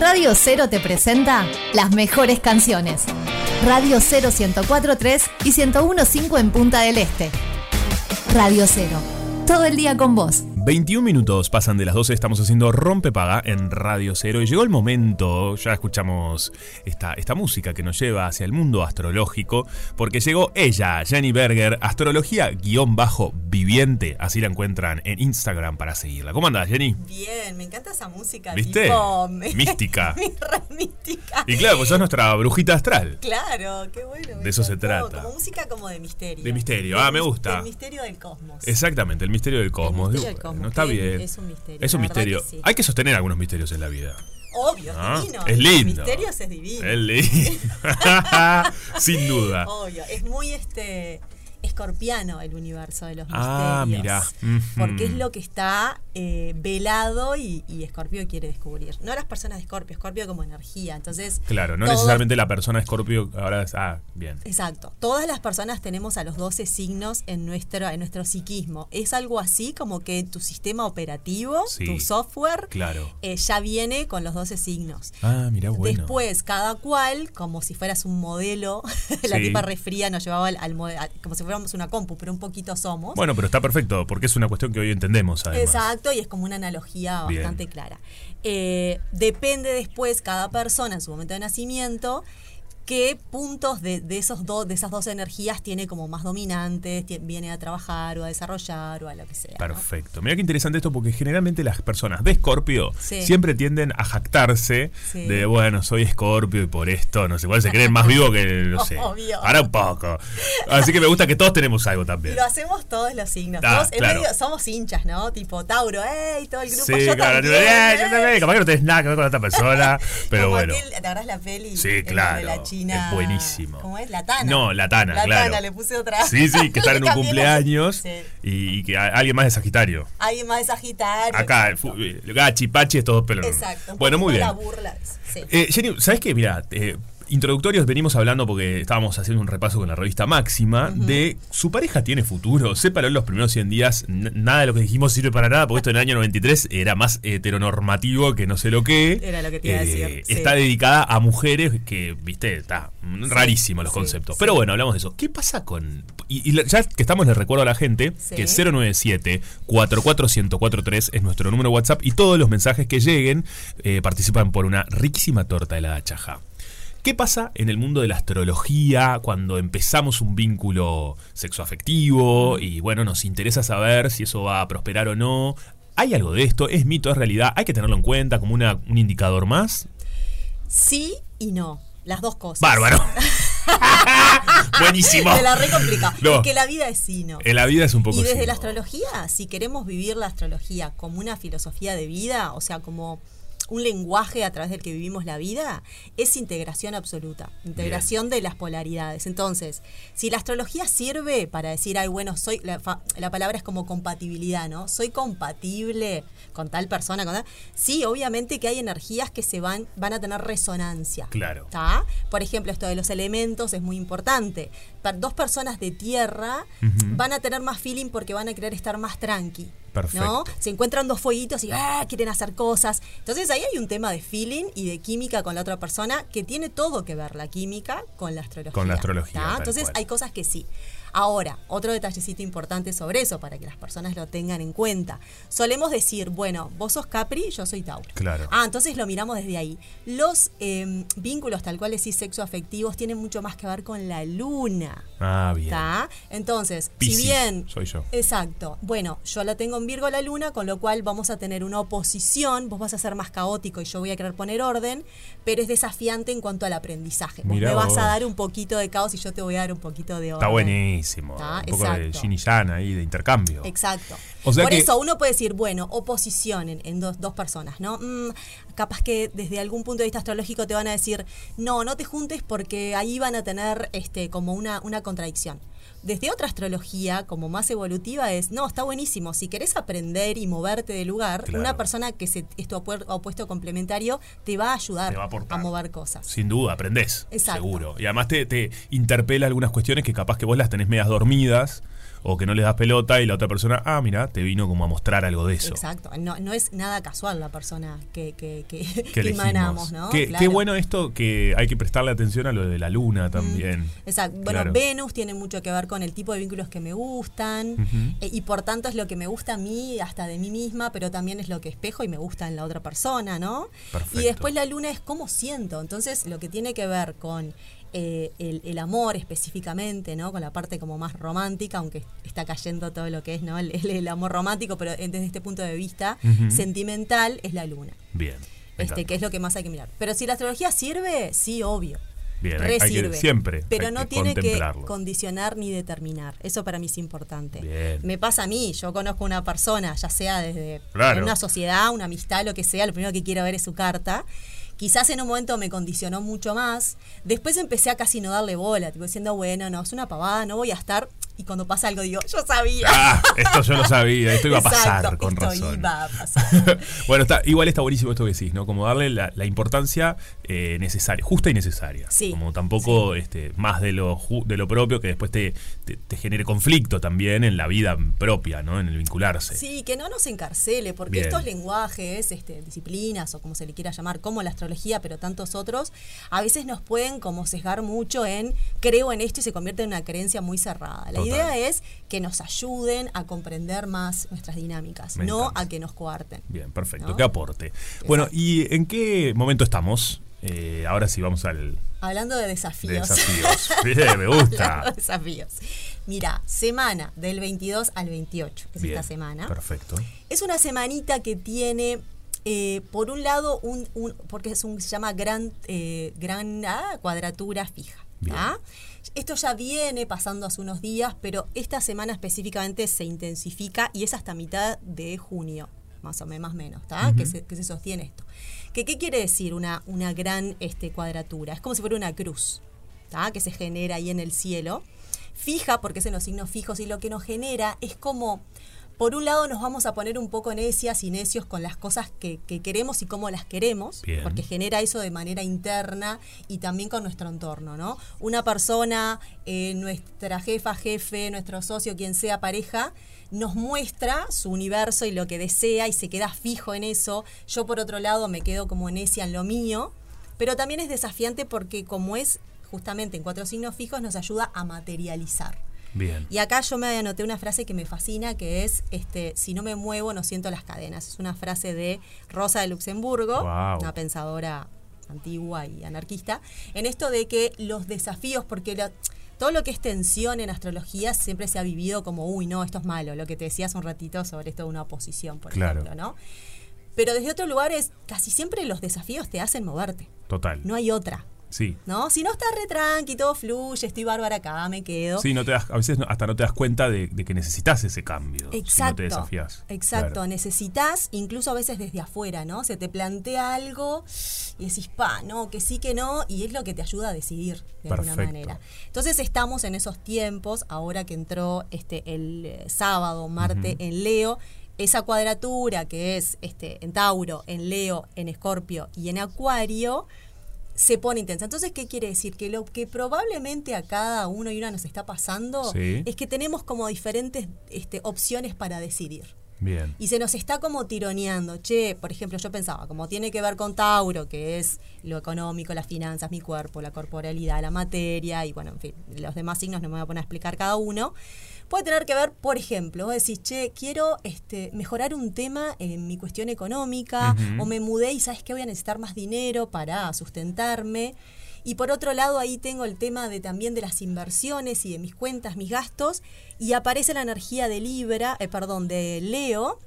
Radio Cero te presenta las mejores canciones. Radio Cero 1043 y 1015 en Punta del Este. Radio Cero. Todo el día con vos. 21 minutos pasan de las 12, estamos haciendo Rompepaga en Radio Cero y llegó el momento, ya escuchamos esta, esta música que nos lleva hacia el mundo astrológico, porque llegó ella, Jenny Berger, astrología-viviente, así la encuentran en Instagram para seguirla. ¿Cómo andas, Jenny? Bien, me encanta esa música. ¿Viste? Tipo, mística. mística. Y claro, pues sos nuestra brujita astral. Claro, qué bueno. De eso se trata. Como música como de misterio. De misterio, ah, me gusta. El misterio del cosmos. Exactamente, el misterio del cosmos. El misterio del cosmos. No está bien. Es un misterio. Es un misterio. que sí. Hay que sostener algunos misterios en la vida. Obvio, ¿Ah? es divino. Es lindo. Misterios es divino. Es lindo. Sin duda. Obvio, es muy este escorpiano el universo de los Ah, misterios. mirá. Porque es lo que está eh, velado y, y Escorpio quiere descubrir. No las personas de Escorpio, Escorpio como energía. Entonces, Claro, no necesariamente la persona Escorpio ahora es. Ah, bien. Exacto. Todas las personas tenemos a los 12 signos en nuestro, en nuestro psiquismo. Es algo así como que tu sistema operativo, Sí. tu software, Claro. eh, ya viene con los 12 signos. Ah, mira, bueno. Después, cada cual, como si fueras un modelo, la Sí. tipa refría nos llevaba al, al como si fuéramos una compu, pero un poquito somos. Bueno, pero está perfecto, porque es una cuestión que hoy entendemos, además. Exacto, y es como una analogía Bien. bastante clara. Eh, depende después cada persona en su momento de nacimiento qué puntos de, de esos dos de esas dos energías tiene como más dominantes, viene a trabajar o a desarrollar o a lo que sea. ¿no? Perfecto. Mira qué interesante esto, porque generalmente las personas de Escorpio Sí. siempre tienden a jactarse Sí. de, bueno, soy Escorpio y por esto, no sé, cuál se creen más vivo que, no sé. Obvio. Para un poco. Así que me gusta que todos tenemos algo también. Lo hacemos todos los signos. Ah, Todos, en medio- somos hinchas, ¿no? Tipo Tauro, ¡ey! Todo el grupo. Sí, yo claro, también, eh, yo también, capaz que no tenés nada que ver con otra persona, pero Como bueno. aquel- ¿Te acuerdas la peli? Sí, claro, De la Es buenísimo. ¿Cómo es? La Tana. No, la Tana, La claro. Tana, le puse otra. Sí, sí, que están en un cumpleaños Sí. y, y que a- alguien más de Sagitario. Alguien más de Sagitario. Acá, eh, Gachi, Pachi, estos dos pelos. Exacto. Bueno, muy bien. La burla. Sí. Eh, Jenny, ¿sabes qué? Mira, eh, introductorios venimos hablando porque estábamos haciendo un repaso con la revista Máxima de su pareja tiene futuro. Sépalo en los primeros 100 días, nada de lo que dijimos sirve para nada, porque esto en el año 93 era más heteronormativo que no sé lo que. Eh, Era lo que te iba a decir, sí. Está dedicada a mujeres que, viste, está mm, rarísimo los sí, conceptos. sí. Pero bueno, hablamos de eso. ¿Qué pasa con.? Y, ya que estamos, les recuerdo a la gente Sí. que 097 44143 es nuestro número WhatsApp y todos los mensajes que lleguen eh, participan por una riquísima torta de la chaja. ¿Qué pasa en el mundo de la astrología cuando empezamos un vínculo sexoafectivo y bueno, nos interesa saber si eso va a prosperar o no? ¿Hay algo de esto? ¿Es mito? ¿Es realidad? ¿Hay que tenerlo en cuenta como una- un indicador más? Sí y no. Las dos cosas. ¡Bárbaro! Buenísimo. Se la recomplica. No. Porque la vida es sí, no. En la vida es un poco Y desde la astrología, si queremos vivir la astrología como una filosofía de vida, o sea, como un lenguaje a través del que vivimos la vida, es integración absoluta, integración de las polaridades. Entonces, si la astrología sirve para decir, ay, bueno, soy, la, fa- la palabra es como compatibilidad, ¿no? Soy compatible con tal persona, con tal. Sí, obviamente que hay energías que se van, van a tener resonancia. Claro. ¿Tá? Por ejemplo, esto de los elementos es muy importante. Dos personas de tierra van a tener más feeling porque van a querer estar más tranqui. Perfecto. ¿no? Se encuentran dos fueguitos y ¡ah! quieren hacer cosas. Entonces ahí hay un tema de feeling y de química con la otra persona que tiene todo que ver la química con la astrología. Con la astrología, Entonces cual. hay cosas que sí. Ahora, otro detallecito importante sobre eso, para que las personas lo tengan en cuenta. Solemos decir, bueno, vos sos Capri, yo soy Tauro. Claro. Ah, entonces lo miramos desde ahí. Los eh, vínculos, tal cual decís, sexoafectivos, tienen mucho más que ver con la luna. Ah, bien. ¿Está? Entonces, Piscis, si bien. soy yo. Exacto. Bueno, yo la tengo en Virgo la luna, con lo cual vamos a tener una oposición. Vos vas a ser más caótico y yo voy a querer poner orden, pero es desafiante en cuanto al aprendizaje. Vos Mirá me vas a dar un poquito de caos y yo te voy a dar un poquito de orden. Está buenísimo. Está, un poco de yin y yang ahí, de intercambio. Exacto. O sea Por que- eso uno puede decir, bueno, oposición en, en dos, dos personas, ¿no? Mm, capaz que desde algún punto de vista astrológico te van a decir, no, no te juntes porque ahí van a tener este, como una, una contradicción. Desde otra astrología, como más evolutiva, es, no, está buenísimo. Si querés aprender y moverte de lugar, Claro. una persona que se, es tu opuesto complementario te va a ayudar va a aportar. mover cosas. Sin duda, aprendés. Exacto. Seguro. Y además te, te interpela algunas cuestiones que capaz que vos las tenés medias dormidas o que no les das pelota y la otra persona, ah, mira, te vino como a mostrar algo de eso. Exacto, no, no es nada casual la persona que, que, que, que emanamos, ¿no? Qué, Claro. qué bueno esto que hay que prestarle atención a lo de la luna también. Exacto. Bueno, Claro. Venus tiene mucho que ver con el tipo de vínculos que me gustan eh, y por tanto es lo que me gusta a mí, hasta de mí misma, pero también es lo que espejo y me gusta en la otra persona, ¿no? Perfecto. Y después la luna es cómo siento. Entonces, lo que tiene que ver con eh, el, el amor específicamente, ¿no? Con la parte como más romántica, aunque está cayendo todo lo que es, ¿no? El, amor romántico, pero desde este punto de vista sentimental es la luna. Bien. Este, que es lo que más hay que mirar. Pero si la astrología sirve, sí, obvio. Bien, hay- hay que- siempre Pero no que tiene que condicionar ni determinar. Eso para mí es importante. Bien. Me pasa a mí, yo conozco una persona, ya sea desde Claro. una sociedad, una amistad, lo que sea, lo primero que quiero ver es su carta. Quizás en un momento me condicionó mucho más. Después empecé a casi no darle bola, tipo diciendo, bueno, no, es una pavada, no voy a estar. Y cuando pasa algo digo, yo sabía. Ah, esto yo lo sabía, esto iba a pasar Exacto, con esto razón. iba a pasar. bueno, está, igual está buenísimo esto que decís, ¿no? Como darle la, la importancia eh, necesaria, justa y necesaria. Sí, Como tampoco este, más de lo, de lo propio que después te, te, te genere conflicto también en la vida propia, ¿no? En el vincularse. Sí, que no nos encarcele, porque Bien. estos lenguajes, este, disciplinas o como se le quiera llamar, como la astrología, pero tantos otros, a veces nos pueden como sesgar mucho en creo en esto y se convierte en una creencia muy cerrada. La. Idea es que nos ayuden a comprender más nuestras dinámicas, Me no encanta. a que nos coarten. Bien, perfecto. ¿No? ¿Qué aporte? Bueno, ¿y en qué momento estamos? Eh, ahora sí vamos al Hablando de de desafíos. desafíos. Bien, me gusta. De desafíos. Mira, semana del 22 al 28, que es Bien, esta semana. Perfecto. Es una semanita que tiene, eh, por un lado, un, un- porque es un, se llama gran, eh, gran ah, cuadratura fija. ¿Tá? Esto ya viene pasando hace unos días, pero esta semana específicamente se intensifica y es hasta mitad de junio, más o menos, más menos, ¿tá? que, se, que se sostiene esto. ¿Que, ¿Qué quiere decir una, una gran este, cuadratura? Es como si fuera una cruz, ¿tá? que se genera ahí en el cielo. Fija, porque es en los signos fijos, y lo que nos genera es como por un lado nos vamos a poner un poco necias y necios con las cosas que, que queremos y cómo las queremos, Bien. porque genera eso de manera interna y también con nuestro entorno, ¿no? Una persona, eh, nuestra jefa, jefe, nuestro socio, quien sea pareja, nos muestra su universo y lo que desea y se queda fijo en eso. Yo por otro lado me quedo como necia en lo mío, pero también es desafiante porque como es justamente en cuatro signos fijos nos ayuda a materializar. Bien. Y acá yo me anoté una frase que me fascina, que es, este, si no me muevo, no siento las cadenas. Es una frase de Rosa de Luxemburgo, una pensadora antigua y anarquista, en esto de que los desafíos, porque todo lo que es tensión en astrología siempre se ha vivido como, uy, no, esto es malo, lo que te decía hace un ratito sobre esto de una oposición, por Claro. ejemplo, ¿no? Pero desde otros lugares, casi siempre los desafíos te hacen moverte. Total. No hay otra. Sí. ¿No? Si no estás re tranqui, todo fluye, estoy bárbara acá, me quedo. Sí, no te das, a veces hasta no te das cuenta de, de que necesitas ese cambio. Si no Exacto. te desafías. Exacto, Claro. necesitas, incluso a veces desde afuera, ¿no? Se te plantea algo y decís, pa, no, que sí, que no, y es lo que te ayuda a decidir de alguna manera. Entonces estamos en esos tiempos, ahora que entró este el eh, sábado, Marte en Leo, esa cuadratura que es este en Tauro, en Leo, en Escorpio y en Acuario se pone intensa. Entonces, ¿qué quiere decir? Que lo que probablemente a cada uno y una nos está pasando Sí. es que tenemos como diferentes este, opciones para decidir. Bien. Y se nos está como tironeando. Che, por ejemplo, yo pensaba, como tiene que ver con Tauro, que es lo económico, las finanzas, mi cuerpo, la corporalidad, la materia, y bueno, en fin, los demás signos no me voy a poner a explicar cada uno. Puede tener que ver, por ejemplo, vos decís, che, quiero este, mejorar un tema en mi cuestión económica, o me mudé y sabes que voy a necesitar más dinero para sustentarme. Y por otro lado, ahí tengo el tema de también de las inversiones y de mis cuentas, mis gastos, y aparece la energía de Libra, eh, perdón, de Leo,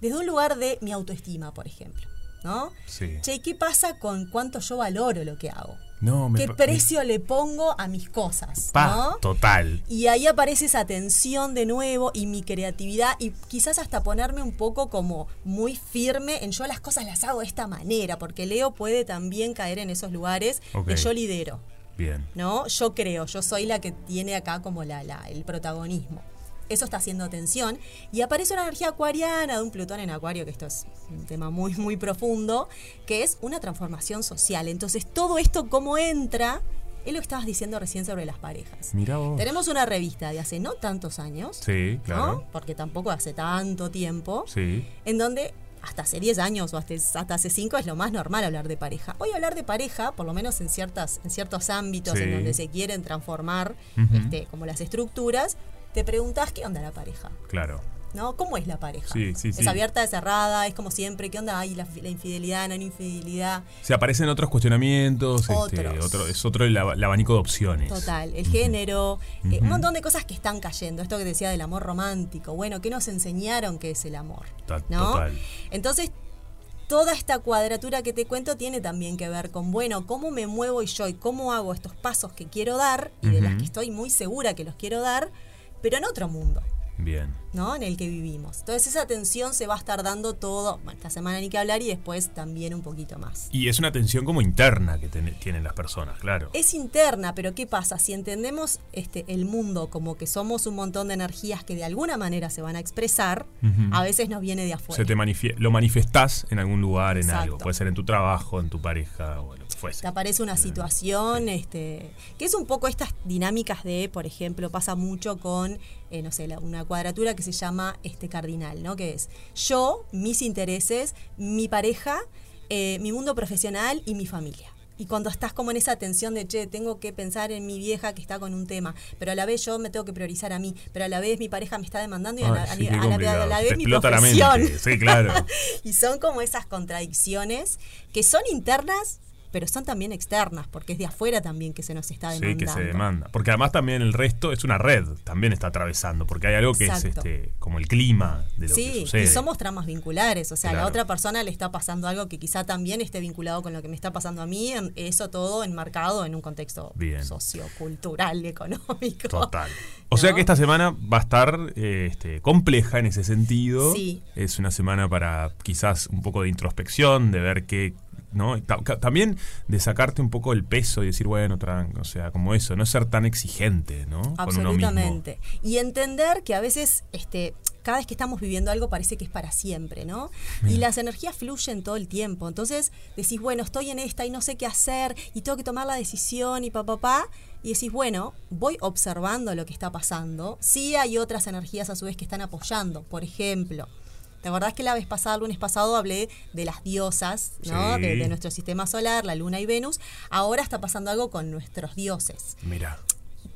desde un lugar de mi autoestima, por ejemplo. ¿No? Sí. Che, ¿qué pasa con cuánto yo valoro lo que hago? No, me ¿Qué precio le pongo a mis cosas? Pa, ¿no? total. Y ahí aparece esa tensión de nuevo y mi creatividad y quizás hasta ponerme un poco como muy firme en yo las cosas las hago de esta manera, porque Leo puede también caer en esos lugares de yo lidero, Bien. ¿no? Yo creo, yo soy la que tiene acá como la, la- el protagonismo. Eso está haciendo tensión y aparece una energía acuariana de un Plutón en Acuario, que esto es un tema muy, muy profundo, que es una transformación social. Entonces, todo esto, cómo entra, es lo que estabas diciendo recién sobre las parejas. Mira vos. Tenemos una revista de hace no tantos años, Sí, claro. ¿no? Porque tampoco hace tanto tiempo, Sí. en donde hasta hace 10 años o hasta, hasta hace 5 es lo más normal hablar de pareja. Hoy hablar de pareja, por lo menos en, ciertas, en ciertos ámbitos Sí. en donde se quieren transformar este, como las estructuras, te preguntas qué onda la pareja. Claro. ¿No? ¿Cómo es la pareja? Sí, sí, ¿Es sí. abierta, es cerrada? ¿Es como siempre? ¿Qué onda? ¿Hay la, la infidelidad? ¿No hay infidelidad? Se aparecen otros cuestionamientos, este, otro, es otro el, ab- el abanico de opciones. Total, el género, eh, un montón de cosas que están cayendo. Esto que decía del amor romántico. Bueno, ¿qué nos enseñaron que es el amor? Ta- ¿No? Total. Entonces, toda esta cuadratura que te cuento tiene también que ver con, bueno, cómo me muevo yo y cómo hago estos pasos que quiero dar y de las que estoy muy segura que los quiero dar, pero en otro mundo. Bien. ¿no? En el que vivimos. Entonces esa tensión se va a estar dando todo, bueno, esta semana ni que hablar y después también un poquito más. Y es una tensión como interna que ten- tienen las personas, claro. Es interna, pero ¿qué pasa? Si entendemos este, el mundo como que somos un montón de energías que de alguna manera se van a expresar, a veces nos viene de afuera. Se te manifie- lo manifestás en algún lugar, en Exacto. algo. Puede ser en tu trabajo, en tu pareja, o fuese. te aparece una situación, este, que es un poco estas dinámicas de, por ejemplo, pasa mucho con, eh, no sé, la- una cuadratura que se llama este cardinal, ¿no? Que es yo, mis intereses, mi pareja, eh, mi mundo profesional y mi familia. Y cuando estás como en esa tensión de, che, tengo que pensar en mi vieja que está con un tema, pero a la vez yo me tengo que priorizar a mí, pero a la vez mi pareja me está demandando y a la, Ay, sí, a qué la- a la- a complicado. la Te vez mi explota la profesión. mente. Sí, claro. y son como esas contradicciones que son internas, pero son también externas, porque es de afuera también que se nos está Sí, demandando. que se demanda. Porque además también el resto es una red, también está atravesando, porque hay algo que Exacto. es este, como el clima de lo que Sí, sucede. y somos tramas vinculares, o sea, a la otra persona le está pasando algo que quizá también esté vinculado con lo que me está pasando a mí, eso todo enmarcado en un contexto Bien. sociocultural, económico. Total. O sea que esta semana va a estar eh, este, compleja en ese sentido. Sí. Es una semana para quizás un poco de introspección, de ver qué. También de sacarte un poco el peso y decir, bueno, o sea, como eso, no ser tan exigente, ¿no? Con uno mismo. Absolutamente. Y entender que a veces, este, cada vez que estamos viviendo algo parece que es para siempre, ¿no? Y las energías fluyen todo el tiempo. Entonces decís, bueno, estoy en esta y no sé qué hacer y tengo que tomar la decisión y papá, papá. Y decís, bueno, voy observando lo que está pasando. Sí hay otras energías a su vez que están apoyando. Por ejemplo, ¿te acordás que la vez pasada, el lunes pasado, hablé de las diosas, ¿no? Sí. De, de nuestro sistema solar, la luna y Venus. Ahora está pasando algo con nuestros dioses. Mira.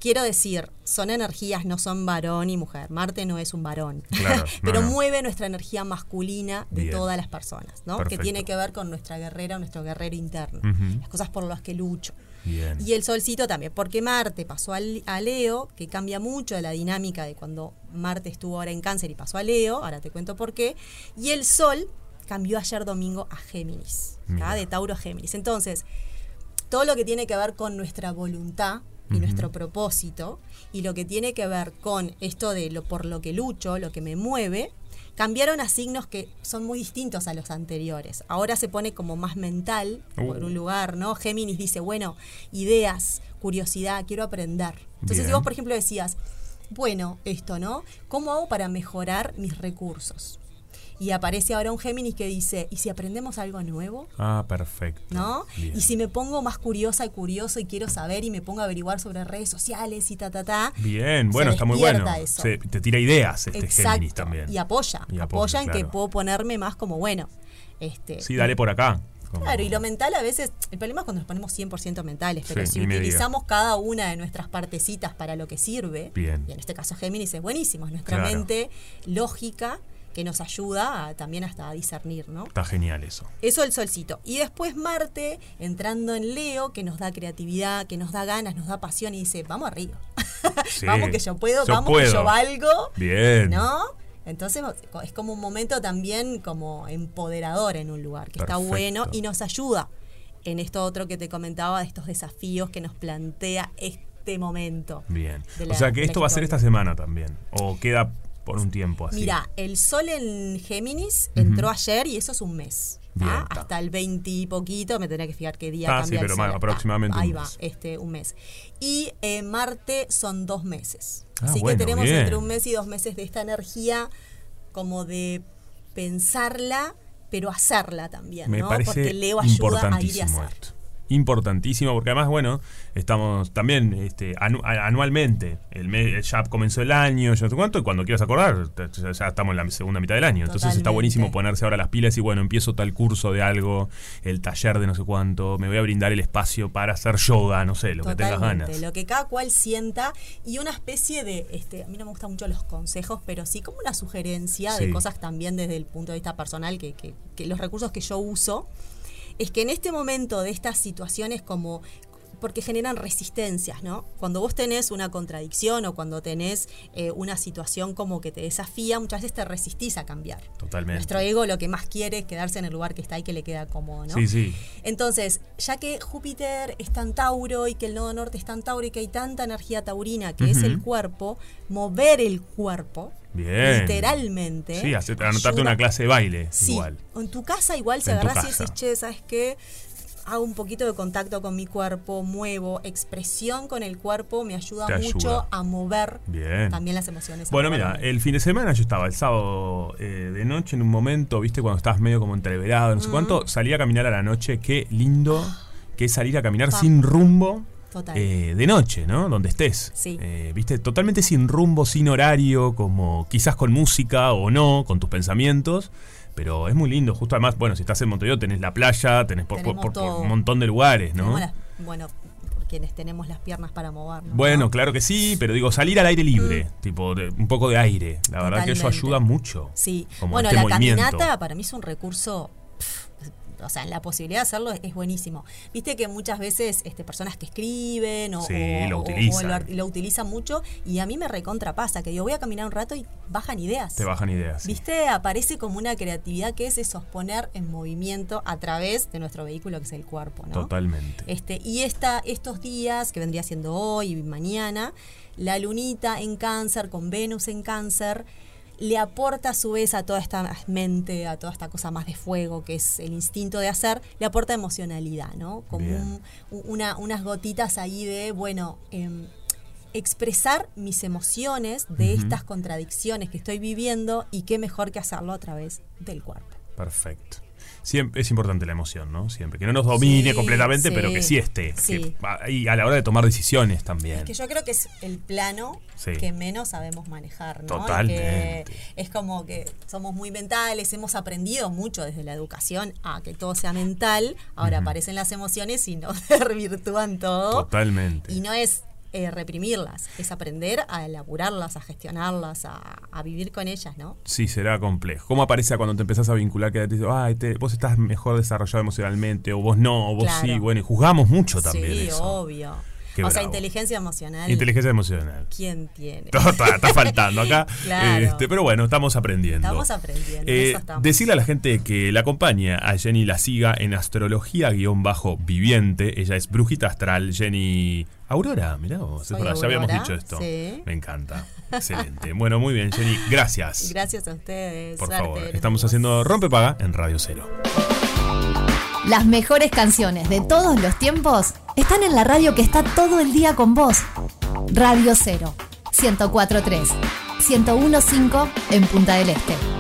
Quiero decir, son energías, no son varón y mujer. Marte no es un varón. Claro, pero no. mueve nuestra energía masculina de Bien. todas las personas, ¿no? Perfecto. Que tiene que ver con nuestra guerrera o nuestro guerrero interno. Las cosas por las que lucho. Bien. Y el solcito también, porque Marte pasó al- a Leo, que cambia mucho de la dinámica de cuando Marte estuvo ahora en Cáncer y pasó a Leo, ahora te cuento por qué. Y el Sol cambió ayer domingo a Géminis. Mira. de Tauro a Géminis. Entonces, todo lo que tiene que ver con nuestra voluntad y nuestro propósito, y lo que tiene que ver con esto de lo por lo que lucho, lo que me mueve, cambiaron a signos que son muy distintos a los anteriores. Ahora se pone como más mental por Uh. un lugar, ¿no? Géminis dice, bueno, ideas, curiosidad, quiero aprender. Entonces, si vos, por ejemplo, decías, bueno, esto, ¿no? ¿Cómo hago para mejorar mis recursos? Y aparece ahora un Géminis que dice, ¿y si aprendemos algo nuevo? Ah, perfecto. ¿no? Bien. Y si me pongo más curiosa y curioso y quiero saber y me pongo a averiguar sobre redes sociales y ta, ta, ta. Bien, bueno, está muy bueno. Se- te tira ideas este Géminis Exacto. también. Y apoya. Y apoya, apoya en que puedo ponerme más como, bueno, este... Sí, dale por acá. Como- Claro, y lo mental a veces, el problema es cuando nos ponemos 100% mentales, pero Sí, si utilizamos cada una de nuestras partecitas para lo que sirve, Bien. y en este caso Géminis es buenísimo, es nuestra Claro. mente lógica que nos ayuda a- también hasta a discernir, ¿no? Está genial eso. Eso el solcito. Y después Marte, entrando en Leo, que nos da creatividad, que nos da ganas, nos da pasión y dice, vamos arriba. Sí. vamos que yo puedo, Yo vamos puedo. que yo valgo. Bien. ¿No? Entonces es como un momento también como empoderador en un lugar, que está bueno y nos ayuda en esto otro que te comentaba, de estos desafíos que nos plantea este momento. Bien. o sea que esto va a ser esta semana también. O queda por un tiempo así. Mira, el sol en Géminis entró ayer y eso es un mes. ¿tá? Bien. Hasta el 20 y poquito, me tendría que fijar qué día Ah, cambia sí, el pero sol. aproximadamente un Ahí mes. va, este, un mes. Y eh, Marte son dos meses. Ah, Así bueno, que tenemos bien. entre un mes y dos meses de esta energía como de pensarla, pero hacerla también, Me ¿no? parece Porque Leo ayuda a ir y importantísimo hacer. esto. Importantísimo, porque además, bueno, estamos también este, anu- anualmente, el mes, ya comenzó el año, ya no sé cuánto, y cuando quieras acordar, ya, ya estamos en la segunda mitad del año. Entonces está buenísimo ponerse ahora las pilas y bueno, empiezo tal curso de algo, el taller de no sé cuánto, me voy a brindar el espacio para hacer yoga, no sé, lo que tengas ganas. lo que cada cual sienta y una especie de, este, a mí no me gustan mucho los consejos, pero sí como una sugerencia Sí. de cosas también desde el punto de vista personal, que, que- que los recursos que yo uso, es que en este momento de estas situaciones como porque generan resistencias, ¿no? Cuando vos tenés una contradicción o cuando tenés eh, una situación como que te desafía, muchas veces te resistís a cambiar. Totalmente. Nuestro ego lo que más quiere es quedarse en el lugar que está y que le queda cómodo, ¿no? Sí, sí. Entonces, ya que Júpiter está en Tauro y que el nodo norte está en Tauro y que hay tanta energía taurina que es el cuerpo, mover el cuerpo, Bien. literalmente. Sí, hace- anotarte ayuda- una clase de baile, Sí, igual. en tu casa igual se En agarrás y decís, che, ¿sabes qué? Hago un poquito de contacto con mi cuerpo, muevo, expresión con el cuerpo me ayuda Te mucho ayuda. a mover Bien. también las emociones. Bueno, mira, el fin de semana yo estaba el sábado eh, de noche en un momento, viste, cuando estabas medio como entreverado, no sé cuánto, salí a caminar a la noche, qué lindo que es salir a caminar Pa. sin rumbo. Total. eh, de noche, ¿no? Donde estés. Sí. Eh, Viste, totalmente sin rumbo, sin horario, como quizás con música o no, con tus pensamientos. Pero es muy lindo, justo además, bueno, si estás en Montevideo tenés la playa, tenés por, por- Tenemos por- por todo. un montón de lugares, ¿no? Las- bueno, por quienes tenemos las piernas para movernos. Bueno, ¿no? claro que sí, pero digo, salir al aire libre, tipo, de- un poco de aire. La verdad que eso ayuda mucho. Sí, Como bueno, este la movimiento. caminata para mí es un recurso. O sea, la posibilidad de hacerlo es, es buenísimo. Viste que muchas veces este, personas que escriben o, Sí, o- lo o- o utilizan. lo, ar- lo utilizan mucho y a mí me recontrapasa, que digo, voy a caminar un rato y bajan ideas. Te bajan ideas. sí. ¿Viste? Aparece como una creatividad que es eso, poner en movimiento a través de nuestro vehículo que es el cuerpo, ¿no? Totalmente. Este, y esta, estos días, que vendría siendo hoy y mañana, la lunita en cáncer, con Venus en cáncer, le aporta a su vez a toda esta mente, a toda esta cosa más de fuego, que es el instinto de hacer, le aporta emocionalidad, ¿no? Como un- un- una- unas gotitas ahí de, bueno, em, expresar mis emociones de estas contradicciones que estoy viviendo y qué mejor que hacerlo a través del cuerpo. Perfecto. Siempre, es importante la emoción, ¿no? Siempre. Que no nos domine Sí, completamente, sí. pero que sí esté. Sí. Que va- y a la hora de tomar decisiones también. Es que yo creo que es el plano que menos sabemos manejar, ¿no? Totalmente. que es como que somos muy mentales, hemos aprendido mucho desde la educación a que todo sea mental, ahora aparecen las emociones y nos desvirtúan todo. Totalmente. Y no es eh, reprimirlas, es aprender a elaborarlas, a gestionarlas, a, a vivir con ellas, ¿no? Sí, será complejo. ¿Cómo aparece cuando te empezás a vincular que te dice, ay, te- vos estás mejor desarrollado emocionalmente, o vos no, o vos Claro. sí? Bueno, y juzgamos mucho también sí, eso. obvio. Qué o sea, inteligencia emocional. Inteligencia emocional. ¿Quién tiene? Está, está faltando acá. Claro. Este, pero bueno, estamos aprendiendo. Estamos aprendiendo, Eh, eso estamos. Decirle a la gente que la acompaña a Jenny la siga en astrología-viviente. Ella es brujita astral, Jenny Aurora. Mirá vos, es Soy verdad, ya habíamos dicho esto. sí. Me encanta. Excelente. Bueno, muy bien, Jenny. Gracias. Gracias a ustedes. Por suerte, favor, estamos haciendo Rompepaga en Radio Cero. Las mejores canciones de todos los tiempos están en la radio que está todo el día con vos. Radio 0, 1043, 1015 en Punta del Este.